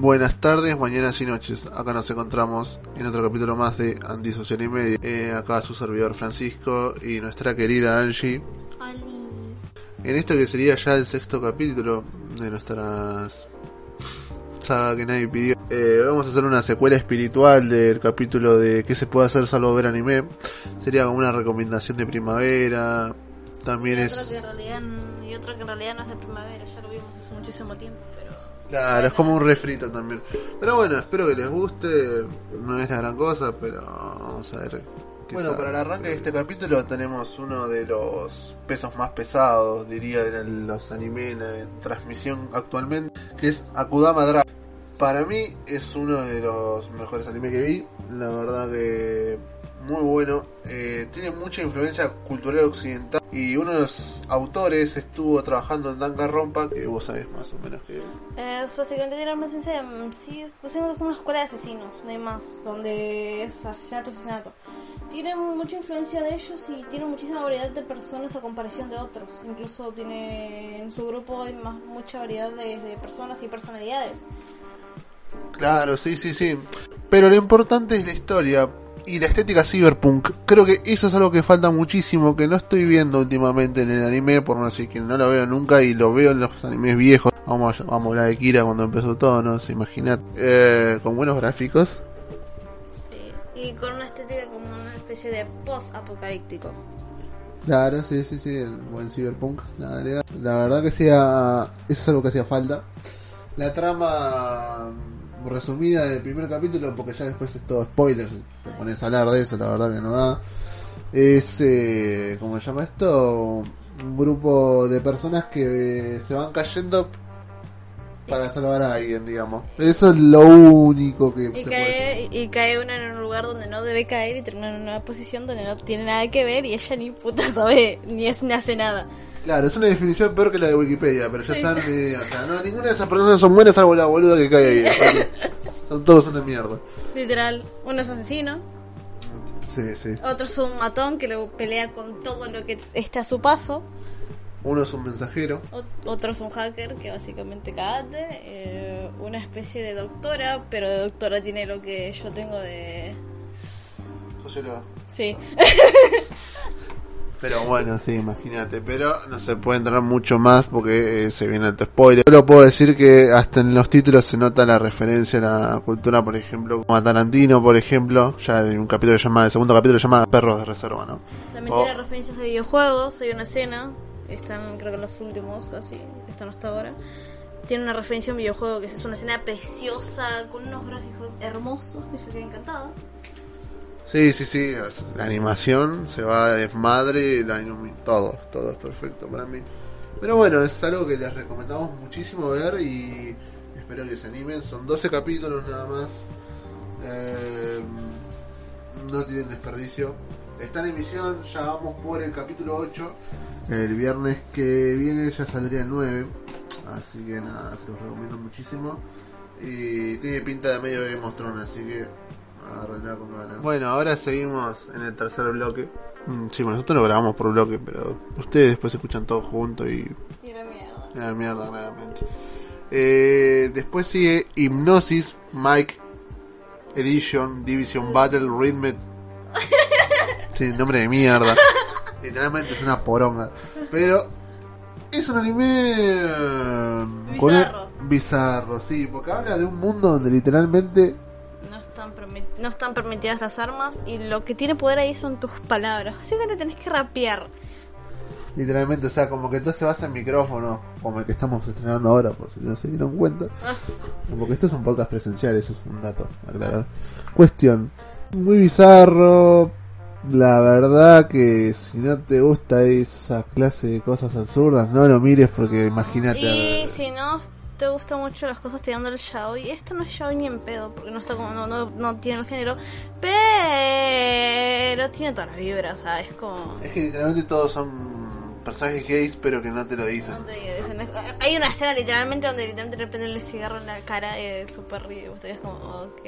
Buenas tardes, mañanas y noches. Acá nos encontramos en otro capítulo más de Antisocial y Media. Eh, acá su servidor Francisco y nuestra querida Angie. En esto que sería ya el sexto capítulo de nuestras saga que nadie pidió. Eh, vamos a hacer una secuela espiritual del capítulo de qué se puede hacer salvo ver anime. Sería como una recomendación de primavera. También y es... Otro que en realidad, y otro que en realidad no es de primavera, ya lo vimos hace muchísimo tiempo, pero... Claro, es como un refrito también. Pero bueno, espero que les guste. No es la gran cosa, pero vamos a ver. Bueno, para el arranque de este capítulo tenemos uno de los pesos más pesados, diría, de los anime en, transmisión actualmente, que es Akudama Drive. Para mí es uno de los mejores anime que vi. La verdad que muy bueno. Eh, tiene mucha influencia cultural occidental. Y uno de los autores estuvo trabajando en Danganronpa, que vos sabés más o menos qué es. Es básicamente tiene una esencia, mm, sí, básicamente como una escuela de asesinos, no hay más, donde es asesinato, asesinato. Tiene mucha influencia de ellos y tiene muchísima variedad de personas a comparación de otros. Incluso tiene en su grupo hay más, mucha variedad de, de personas y personalidades. Claro, sí, sí, sí. Pero lo importante es la historia y la estética cyberpunk. Creo que eso es algo que falta muchísimo, que no estoy viendo últimamente en el anime, por no decir que no lo veo nunca y lo veo en los animes viejos. Vamos a, vamos a hablar de Kira cuando empezó todo, no sé, imaginad. Eh, con buenos gráficos. Sí, y con una estética como una especie de post-apocalíptico. Claro, sí, sí, sí, el buen cyberpunk. La, la verdad que sea, eso es algo que hacía falta. La trama resumida del primer capítulo, porque ya después es todo spoiler, te pones a hablar de eso, la verdad que no da. Es, eh, ¿cómo se llama esto? Un grupo de personas que se van cayendo para salvar a alguien, digamos. Eso es lo único que Y se cae, y cae una en un lugar donde no debe caer y termina en una posición donde no tiene nada que ver y ella ni puta sabe, ni, es, ni hace nada. Claro, es una definición peor que la de Wikipedia, pero ya saben mi idea. O sea, no, ninguna de esas personas son buenas salvo la boluda que cae ahí. son todos una mierda. Literal, uno es asesino, Sí, sí. otro es un matón que lo pelea con todo lo que esté a su paso, Uno es un mensajero. Ot- otro es un hacker que básicamente cagate, eh, una especie de doctora, pero de doctora tiene lo que yo tengo de... Sociólogo. Sí, Pero bueno, sí, imagínate. Pero no se puede entrar mucho más porque eh, se viene alto spoiler. Solo puedo decir que hasta en los títulos se nota la referencia a la cultura, por ejemplo, como a Tarantino, por ejemplo. Ya hay un capítulo llamado, el segundo capítulo llamado Perros de Reserva, ¿no? también tiene referencias a videojuegos, hay una escena, están creo que los últimos casi, están hasta ahora. Tiene una referencia a un videojuego que es una escena preciosa, con unos gráficos hermosos, que yo quedé encantada. Sí, sí, sí. La animación se va a desmadre, la todo, todo es perfecto para mí. Pero bueno, es algo que les recomendamos muchísimo ver y espero que se animen. Son 12 capítulos nada más. Eh, no tienen desperdicio. Está en emisión, ya vamos por el capítulo 8. El viernes que viene ya saldría el 9. Así que nada, se los recomiendo muchísimo. Y tiene pinta de medio de Thrones, así que agárrenla con ganas. Bueno, ahora seguimos en el tercer bloque. Mm, Sí, bueno, nosotros lo grabamos por bloque, pero ustedes después escuchan todo junto y Y era mierda. la mierda, claramente. Eh, después sigue Hypnosis, Mike, Edition, Division Battle, Rhythm. Sí, nombre de mierda. Literalmente es una poronga. Pero es un anime. eh, con el- Bizarro. bizarro, sí, porque habla de un mundo donde literalmente. No están, permitidas las armas y lo que tiene poder ahí son tus palabras. Así que te tenés que rapear. Literalmente, o sea, como que entonces vas en micrófono, como el que estamos estrenando ahora, por si no se dieron cuenta. Ah. Porque esto es un podcast presencial, eso es un dato aclarar. Cuestión, muy bizarro. La verdad que si no te gusta esa clase de cosas absurdas, no lo mires porque imagínate. Y si no te gustan mucho las cosas tirando el yaoi, esto no es yaoi ni en pedo, porque no está como, no, no, no tiene el género, pero tiene toda la vibra, o sea, es como... Es que literalmente todos son personajes gays, pero que no te lo dicen. no te dicen, es- Hay una escena literalmente donde literalmente le prenden el cigarro en la cara y es súper río. Ustedes como, ok.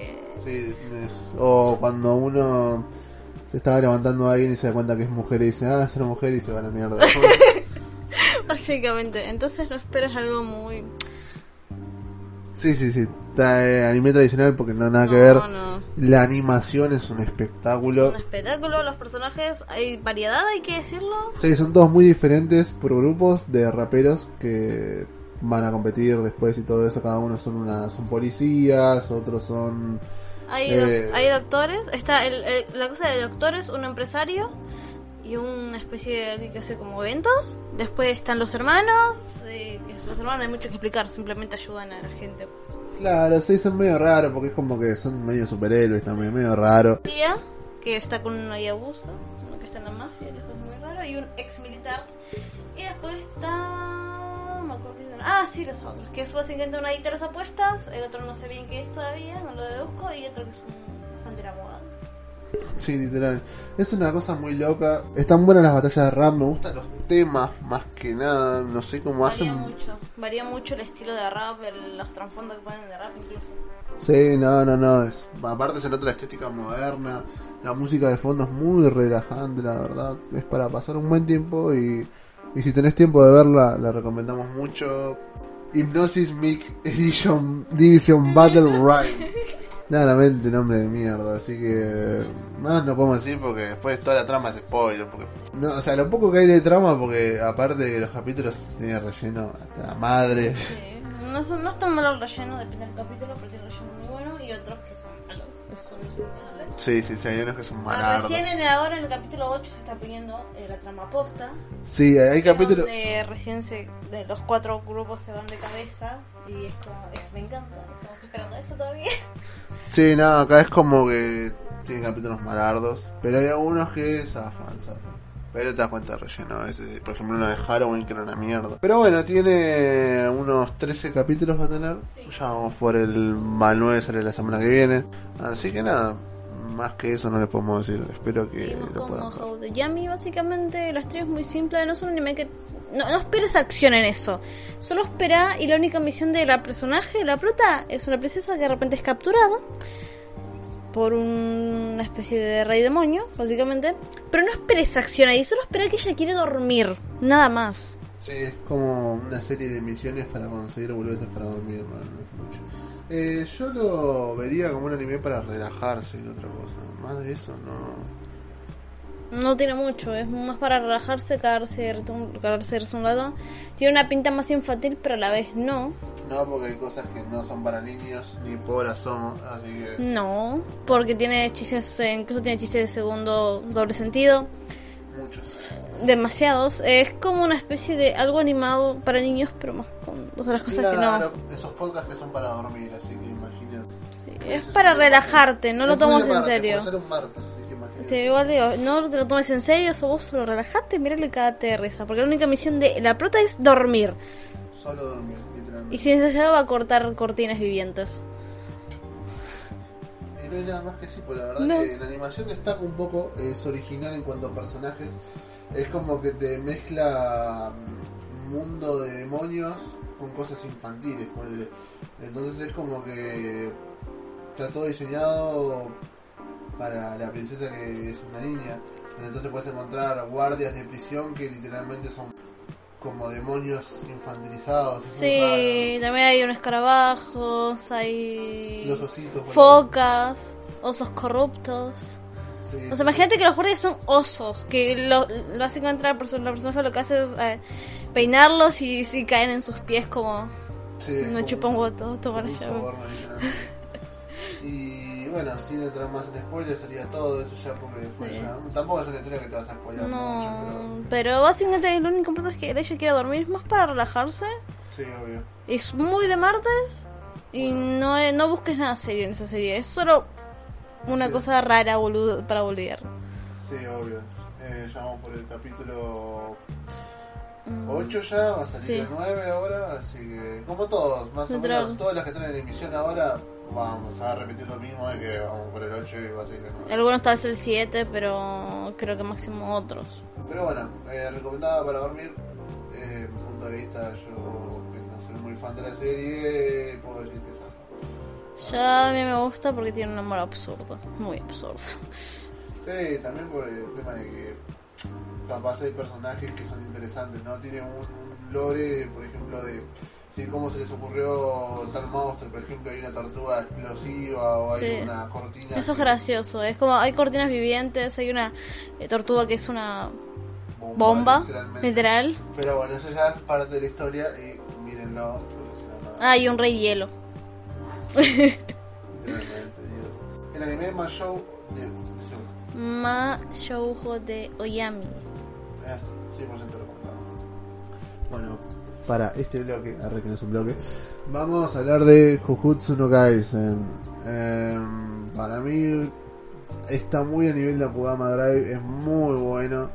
Sí, es- o cuando uno se estaba levantando a alguien y se da cuenta que es mujer y dice, ah, es una mujer y se va a la mierda. Básicamente, entonces no esperas algo muy... Sí, sí, sí. eh, anime tradicional porque no nada que No, ver. no. La animación es un Es espectáculo. un espectáculo, los personajes, hay variedad, hay que decirlo. Sí, son todos muy diferentes por grupos de raperos que van a competir después y todo eso. Cada uno son una, son policías, otros son Hay, Eh. hay doctores, está el, el- la cosa de doctores, un empresario y una especie de alguien que hace como eventos. Después están los hermanos, eh, que los hermanos no hay mucho que explicar, simplemente ayudan a la gente. Claro, sí, son medio raros porque es como que son medio superhéroes también, medio raro. Tía, que está con una Yabusa, uno que está en la mafia, que eso es muy raro, y un ex militar. Y después está. me acuerdo qué son. Ah, sí, los otros, que es básicamente una adicta a las apuestas, el otro no sé bien qué es todavía, no lo deduzco, y otro que es un Sí, literal. Es una cosa muy loca. Están buenas las batallas de rap, me gustan los temas más que nada. No sé cómo Varía hacen. mucho, varía mucho el estilo de rap, el- los trasfondos que ponen de rap incluso. Sí, no, no, no. Es, aparte se nota la estética moderna. La música de fondo es muy relajante, la verdad. Es para pasar un buen tiempo y, y si tenés tiempo de verla, la recomendamos mucho. Hypnosis Mic Edition Division Battle Ride. Claramente nombre de mierda, así que más no podemos decir porque después toda la trama es spoiler. Porque, no, o sea, lo poco que hay de trama, porque aparte de que los capítulos tienen relleno hasta la madre. Sí, no, son, no es tan malo el relleno, depende del capítulo, pero tiene relleno muy bueno, y otros que son malos. Sí, sí, sí, hay unos que son Ah, malardos. Recién en el, ahora en el capítulo 8 se está poniendo eh, la trama posta. Sí, hay capítulos. Donde recién se, de los cuatro grupos se van de cabeza y es como, es, me encanta, estamos esperando eso todavía. Sí, no, acá es como que tiene capítulos malardos, pero hay algunos que zafan, zafan. Pero te das cuenta relleno veces. Por ejemplo, uno de Halloween que era una mierda. Pero bueno, tiene unos 13 capítulos va a tener. Ya vamos por el mal 9, sale la semana que viene. Así que nada, más que eso no les podemos decir. Espero que Seguimos lo con puedan. How the básicamente la historia es muy simple, no es un anime que... No, no esperes acción en eso, solo espera y la única misión de la personaje, la prota, es una princesa que de repente es capturada por una especie de rey demonio, básicamente. Pero no esperes acción ahí, solo espera que ella quiere dormir, nada más. Sí, es como una serie de misiones para conseguir boludeces para dormir, mucho. Eh, yo lo vería como un anime para relajarse y otra cosa. Más de eso, no. No tiene mucho, es más para relajarse, cagarse, cagarse de un lado. Tiene una pinta más infantil, pero a la vez no. No, porque hay cosas que no son para niños, ni pobres somos, así que... No, porque tiene chistes, eh, incluso tiene chistes de segundo doble sentido. Muchos. Demasiados. Es como una especie de algo animado para niños, pero más con otras cosas Claro, esos podcasts que son para dormir, así que imagínate. que no. Sí, es para relajarte, no lo tomes en serio. Ser un martes, Sí, igual digo, no te lo tomes en serio, o vos solo relajate, miralo y cagate de risa. Porque la única misión de la prota es dormir. Solo dormir, literalmente. Y si necesario va a cortar cortinas vivientes. Y no hay nada más que sí, pues la verdad No. que la animación destaca un poco, es original en cuanto a personajes. Es como que te mezcla mm, mundo de demonios con cosas infantiles, ponele. Entonces es como que está todo diseñado para la princesa que es una niña. Entonces puedes encontrar guardias de prisión que literalmente son como demonios infantilizados. Sí, también hay unos escarabajos, hay Los ositos. focas, osos corruptos. Sí. O sea, imagínate que los guardias son osos, que lo, lo hace encontrar la persona, la persona lo que hace es eh, peinarlos y, si caen en sus pies como Sí, no chupa un voto, toma la llave. Y bueno, sin entrar más en spoilers, sería todo eso ya porque fue Sí. ya. Tampoco es una historia que te vas a spoiler mucho, No, pero básicamente lo único importante es que ella quiere dormir, es más para relajarse. pero sí, obvio. Es muy de martes y no, es- no busques nada serio en esa serie, es solo una Sí. cosa rara boludo, para boludear. Sí, obvio. Eh, ya vamos por el capítulo Mm. 8 ya, va a salir Sí. el 9 ahora, así que como todos, más o menos todas las que están en emisión ahora, vamos a repetir lo mismo de que vamos por el 8 y va a seguir el 9. Algunos tal vez el 7, pero creo que máximo otros. Pero bueno, eh, recomendada para dormir. Eh, mi punto de vista, yo que no soy muy fan de la serie, puedo decir que zafa. Ya a mí me gusta porque tiene un amor absurdo, muy absurdo. Sí, también por el tema de que capaz hay personajes que son interesantes, ¿no? Tiene un, un lore, por ejemplo, de Sí, cómo se les ocurrió tal monstruo, por ejemplo, hay una tortuga explosiva o hay Sí. una cortina. Eso es que- gracioso. Es como hay cortinas vivientes, hay una eh, tortuga que es una bomba, literalmente. literal. Pero bueno, eso ya es parte de la historia y mírenlo. Ah, y un rey hielo. Literalmente, Dios. El anime más show de. Ma Shoujo de Oyami. Es 100% recomendado. Bueno, para este bloque, arre que no es un bloque, vamos a hablar de Jujutsu no Kaisen. Em, para mí está muy a nivel de Akudama Drive, es muy bueno.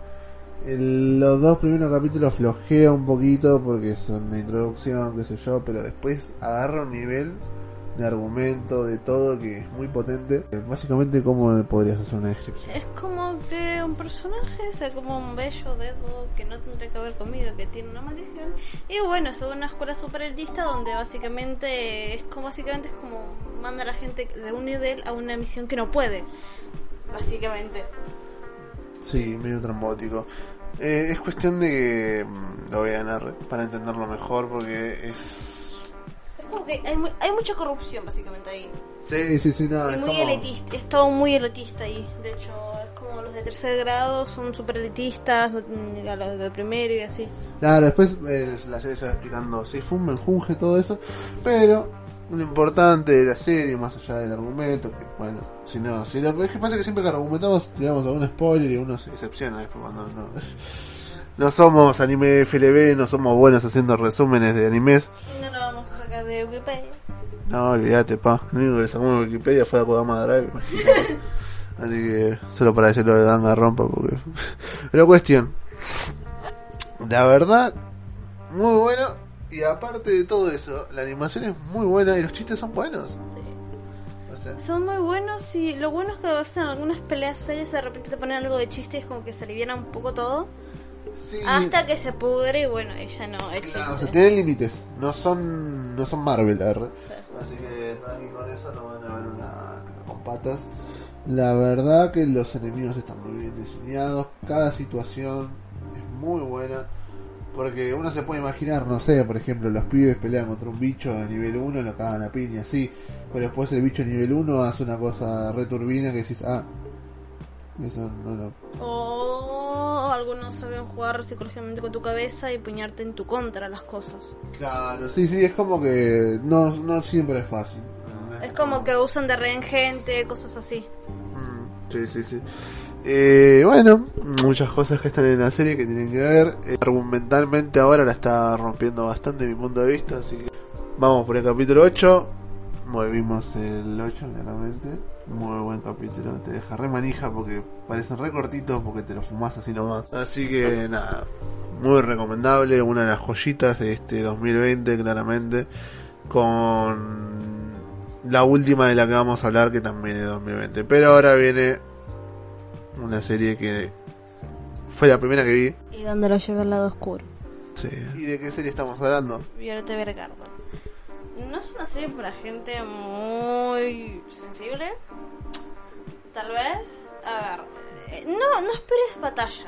El- los dos primeros capítulos flojea un poquito porque son de introducción, qué sé yo, pero después agarra un nivel de argumento, de todo que es muy potente. Básicamente, ¿cómo podrías hacer una descripción? Es como que un personaje sea como un bello dedo que no tendría que haber comido, que tiene una maldición. Y bueno, es una escuela super elitista donde básicamente es como básicamente es como manda a la gente de un nivel a una misión que no puede. Básicamente. Sí, medio trombótico. Eh, es cuestión de que mm, lo vean para entenderlo mejor porque es... Es como que hay, mu- hay mucha corrupción básicamente ahí. Sí, sí, sí, no, y es muy como... elitista, es todo muy elitista ahí. De hecho, los de tercer grado son super elitistas, mm, a los de primero y así. Claro, después eh, la serie se va explicando si fue un menjunje, todo eso, pero lo importante de la serie, más allá del argumento, que bueno, si no, si lo es que pasa que siempre que argumentamos tiramos algún spoiler y uno se decepciona después cuando no... No somos anime FLB, no somos buenos haciendo resúmenes de animes. Y no lo vamos a sacar de Wikipedia. No, olvídate, pa. Lo único que sacamos de Wikipedia fue Kodama Drive. Así que solo para decirlo de Danga rompa porque... Pero cuestión. La verdad, muy bueno. Y aparte de todo eso, la animación es muy buena y los chistes son buenos. O sea, Son muy buenos y lo bueno es que a veces en algunas peleas serias de repente te ponen algo de chiste y es como que se aliviana un poco todo. sí, Hasta que se pudre y bueno, ella no, claro, o sea, tienen límites. No son no son Marvel. Así que con eso, no van a ver una con patas. La verdad que los enemigos están muy bien diseñados, cada situación es muy buena. Porque uno se puede imaginar, no sé, por ejemplo, los pibes pelean contra un bicho a nivel 1, lo cagan a piña, sí. Pero después el bicho a nivel 1 hace una cosa returbina que decís, ah, eso no lo... O algunos saben jugar psicológicamente con tu cabeza y puñarte en tu contra las cosas. Claro, sí, sí, es como que no, no siempre es fácil. Es como que usan de rehén gente, cosas así. Mm, Sí, sí, sí. Eh, bueno, muchas cosas que están en la serie que tienen que ver. Eh, argumentalmente ahora la está rompiendo bastante mi punto de vista, así que vamos por el capítulo 8. Movimos el 8, claramente. Muy buen capítulo. Te deja re manija porque parecen re cortitos porque te lo fumás así nomás. Así que nada, muy recomendable. Una de las joyitas de este 2020, claramente. Con la última de la que vamos a hablar que también es 2020. Pero ahora viene una serie que fue la primera que vi. Y donde lo lleva al lado oscuro. Sí. ¿Y de qué serie estamos hablando? Violeta Evergarden. No es una serie para gente muy sensible. Tal vez. A ver. eh, No, no esperes batalla.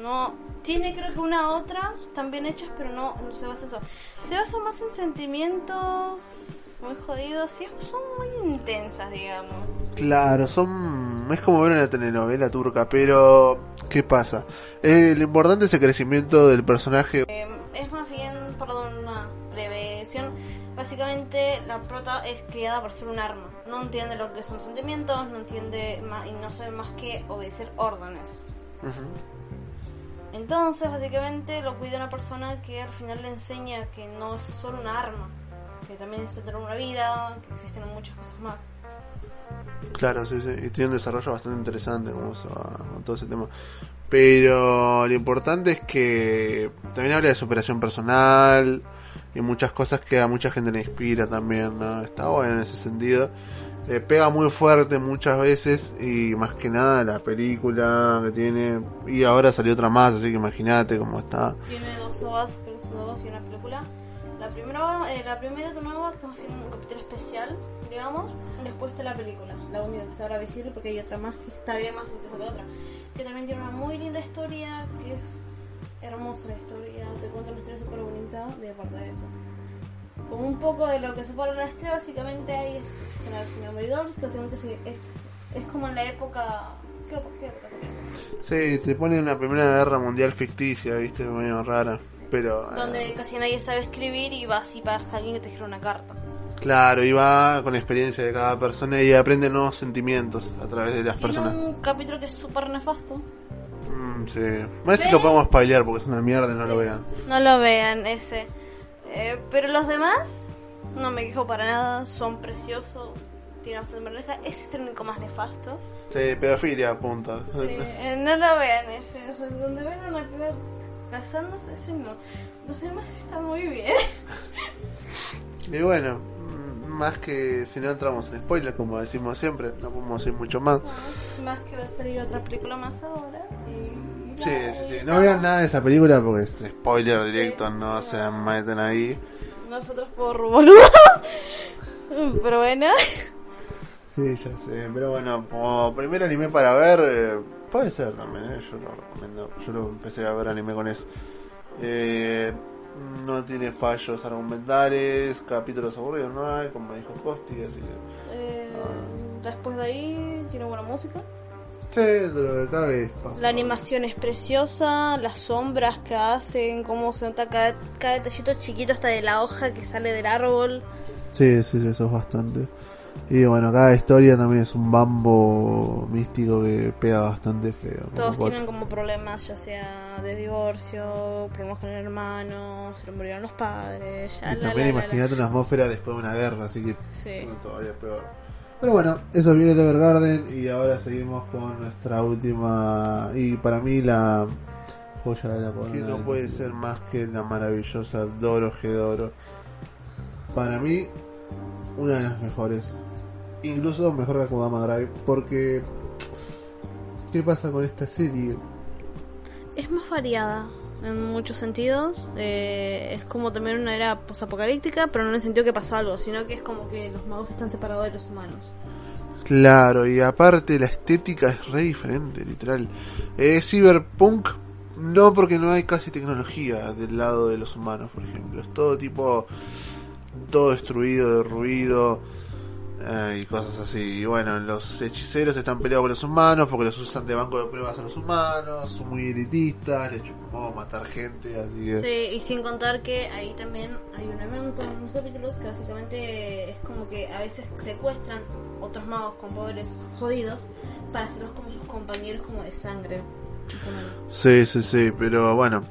No. Tiene creo que una otra. Bien hechas, pero no, no se basa eso. Se basa más en sentimientos muy jodidos y son muy intensas, digamos. Claro, son. Es como ver una telenovela turca, pero. ¿Qué pasa? Eh, lo importante es el crecimiento del personaje. Eh, es más bien, perdón, una prevención. Básicamente, la prota es criada para ser un arma. No entiende lo que son sentimientos, no entiende más, y no sabe más que obedecer órdenes. Entonces, básicamente, lo cuida una persona que al final le enseña que no es solo una arma, que también es tener una vida, que existen muchas cosas más. Claro, sí, sí. Y tiene un desarrollo bastante interesante como va con todo ese tema. Pero lo importante es que también habla de superación personal y muchas cosas que a mucha gente le inspira también, ¿no? Está bueno en ese sentido. Eh, pega muy fuerte muchas veces y más que nada la película que tiene. Y ahora salió otra más, así que imagínate cómo está. Tiene dos ovas, que son dos y una película. La primera, eh, la primera es nueva, que es un capítulo especial, digamos. Después está la película, la única que está ahora visible porque hay otra más que está bien más intensa que otra. Que también tiene una muy linda historia, que es hermosa la historia, te cuenta una historia súper bonita de parte de eso. Como un poco de lo que se pone en la estrella, básicamente ahí es, es Mary Dobbs, que básicamente es, es, es como en la época... ¿Qué, qué época sería? Sí, te pone una primera guerra mundial ficticia, viste, medio rara. Pero. eh, Donde casi nadie sabe escribir y vas y pagas a alguien que te escriba una carta. Claro, y va con la experiencia de cada persona y aprende nuevos sentimientos a través de las Tiene personas. un capítulo que es súper nefasto. Mm, sí. No sé si lo podemos spoilear porque es una mierda y no lo vean. No lo vean ese. Eh, pero los demás, no me quejo para nada, son preciosos. Tienen bastante moraleja. Ese es el único más nefasto. Sí, pedofilia, punta. Eh, no lo vean ese. O sea, donde ven a una piba casándose, ese no. Los demás están muy bien. Y bueno, más que si no entramos en spoiler, como decimos siempre, no podemos decir mucho más. más que va a salir otra película más ahora. Y Sí, sí, sí. No vean nada de esa película porque es spoiler directo, no se la meten ahí. Nosotros por boludos. Pero bueno. Sí, ya sé, pero bueno, como primer anime para ver, eh, puede ser también, ¿eh? yo lo recomiendo. Yo lo empecé a ver anime con eso. Eh, no tiene fallos argumentales, capítulos aburridos no hay, como dijo Costi, así que. Eh, después de ahí tiene buena música. De es paso. La animación es preciosa, las sombras que hacen, cómo se nota cada, cada detallito chiquito hasta de la hoja que sale del árbol. Sí, sí, sí, eso es bastante. Y bueno, cada historia también es un bambo místico que pega bastante feo. Todos tienen como problemas, ya sea de divorcio, problemas con el hermano, se le murieron los padres. ya, Y la, también imagínate una atmósfera después de una guerra, así que Sí. todavía peor. Pero bueno, eso viene de Evergarden y ahora seguimos con nuestra última y para mí la joya de la corona. Que no puede ser más que la maravillosa Doro Gedoro. Para mí, una de las mejores. Incluso mejor que Akudama Drive. Porque, ¿qué pasa con esta serie? Es más variada en muchos sentidos. Eh, es como también una era posapocalíptica, pero no en el sentido que pasó algo, sino que es como que los magos están separados de los humanos. Claro, y aparte la estética es re diferente, literal. Es cyberpunk, no porque no hay casi tecnología del lado de los humanos, por ejemplo. Es todo tipo, todo destruido, derruido eh, y cosas así. Y bueno, los hechiceros están peleados con los humanos porque los usan de banco de pruebas a los humanos, son muy elitistas, les chupó matar gente, así que... Sí, y sin contar que ahí también hay un evento en los capítulos que básicamente es como que a veces secuestran otros magos con poderes jodidos para hacerlos como sus compañeros como de sangre. Sí, sí, sí, pero bueno,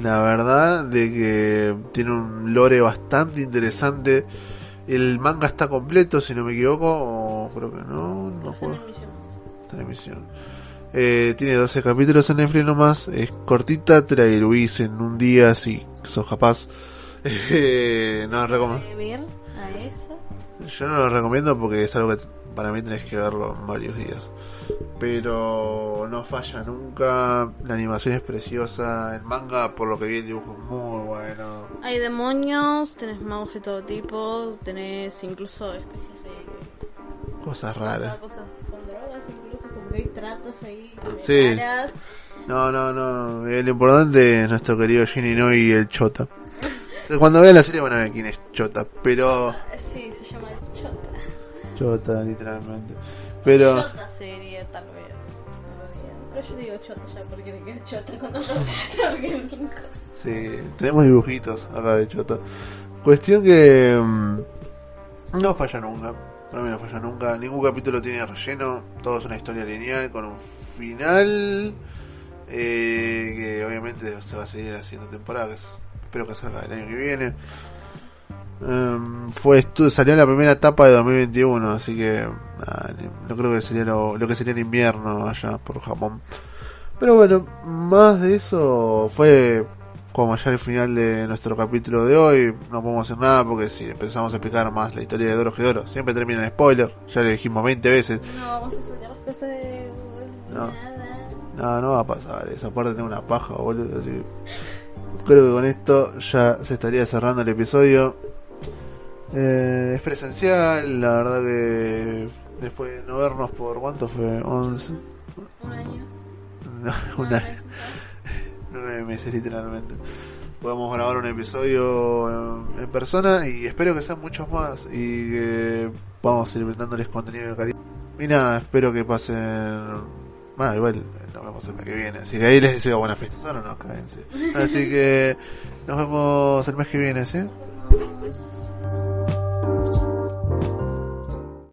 la verdad de que tiene un lore bastante interesante. El manga está completo, si no me equivoco, o creo que no, no juego. Está en emisión. Eh, tiene 12 capítulos en Netflix nomás, es cortita, te la diluís en un día si sos capaz. Eh, no, recomiendo. A eso. Yo no lo recomiendo porque es algo que para mí tenés que verlo en varios días. Pero no falla nunca. La animación es preciosa. El manga, por lo que vi, el dibujo es muy bueno. Hay demonios, tenés magos de todo tipo, tenés incluso especies de Cosas raras. cosas con drogas, incluso como que hay tratos ahí Sí. raras. No, no, no. Lo importante es nuestro querido Ginny y el Chota. Cuando vean la serie van a ver quién es Chota. Pero. Sí, se llama Chota. Chota, literalmente. Pero. Chota sería, tal vez. Pero yo digo Chota ya porque le queda Chota cuando lo. Sí, tenemos dibujitos acá de Chota. Cuestión que mm, no falla nunca. Para mí no falla nunca. Ningún capítulo tiene relleno. Todo es una historia lineal con un final. eh, que obviamente se va a seguir haciendo temporada. Espero que salga el año que viene. Em, fue salió en la primera etapa de 2021, así que nada, no creo que sería lo, lo que sería el invierno allá por Japón. Pero bueno, más de eso fue como ya el final de nuestro capítulo de hoy. No podemos hacer nada porque si empezamos a explicar más la historia de Doro Gedoro, siempre termina en spoiler. Ya lo dijimos 20 veces. No vamos a sacar las cosas de No. nada. No, no va a pasar eso. Aparte tengo una paja, boludo. Así. Creo que con esto ya se estaría cerrando el episodio. Eh, es presencial, la verdad que después de no vernos por cuánto fue, 11, Un año. no, Nueve una, meses. nueve meses literalmente. podamos grabar un episodio en, en persona y espero que sean muchos más y que vamos a ir brindándoles contenido de calidad. Y nada, espero que pasen... Bueno, igual nos vemos el mes que viene, así que ahí les deseo buenas fiestas, ahora no, cádense. Así que nos vemos el mes que viene, ¿sí?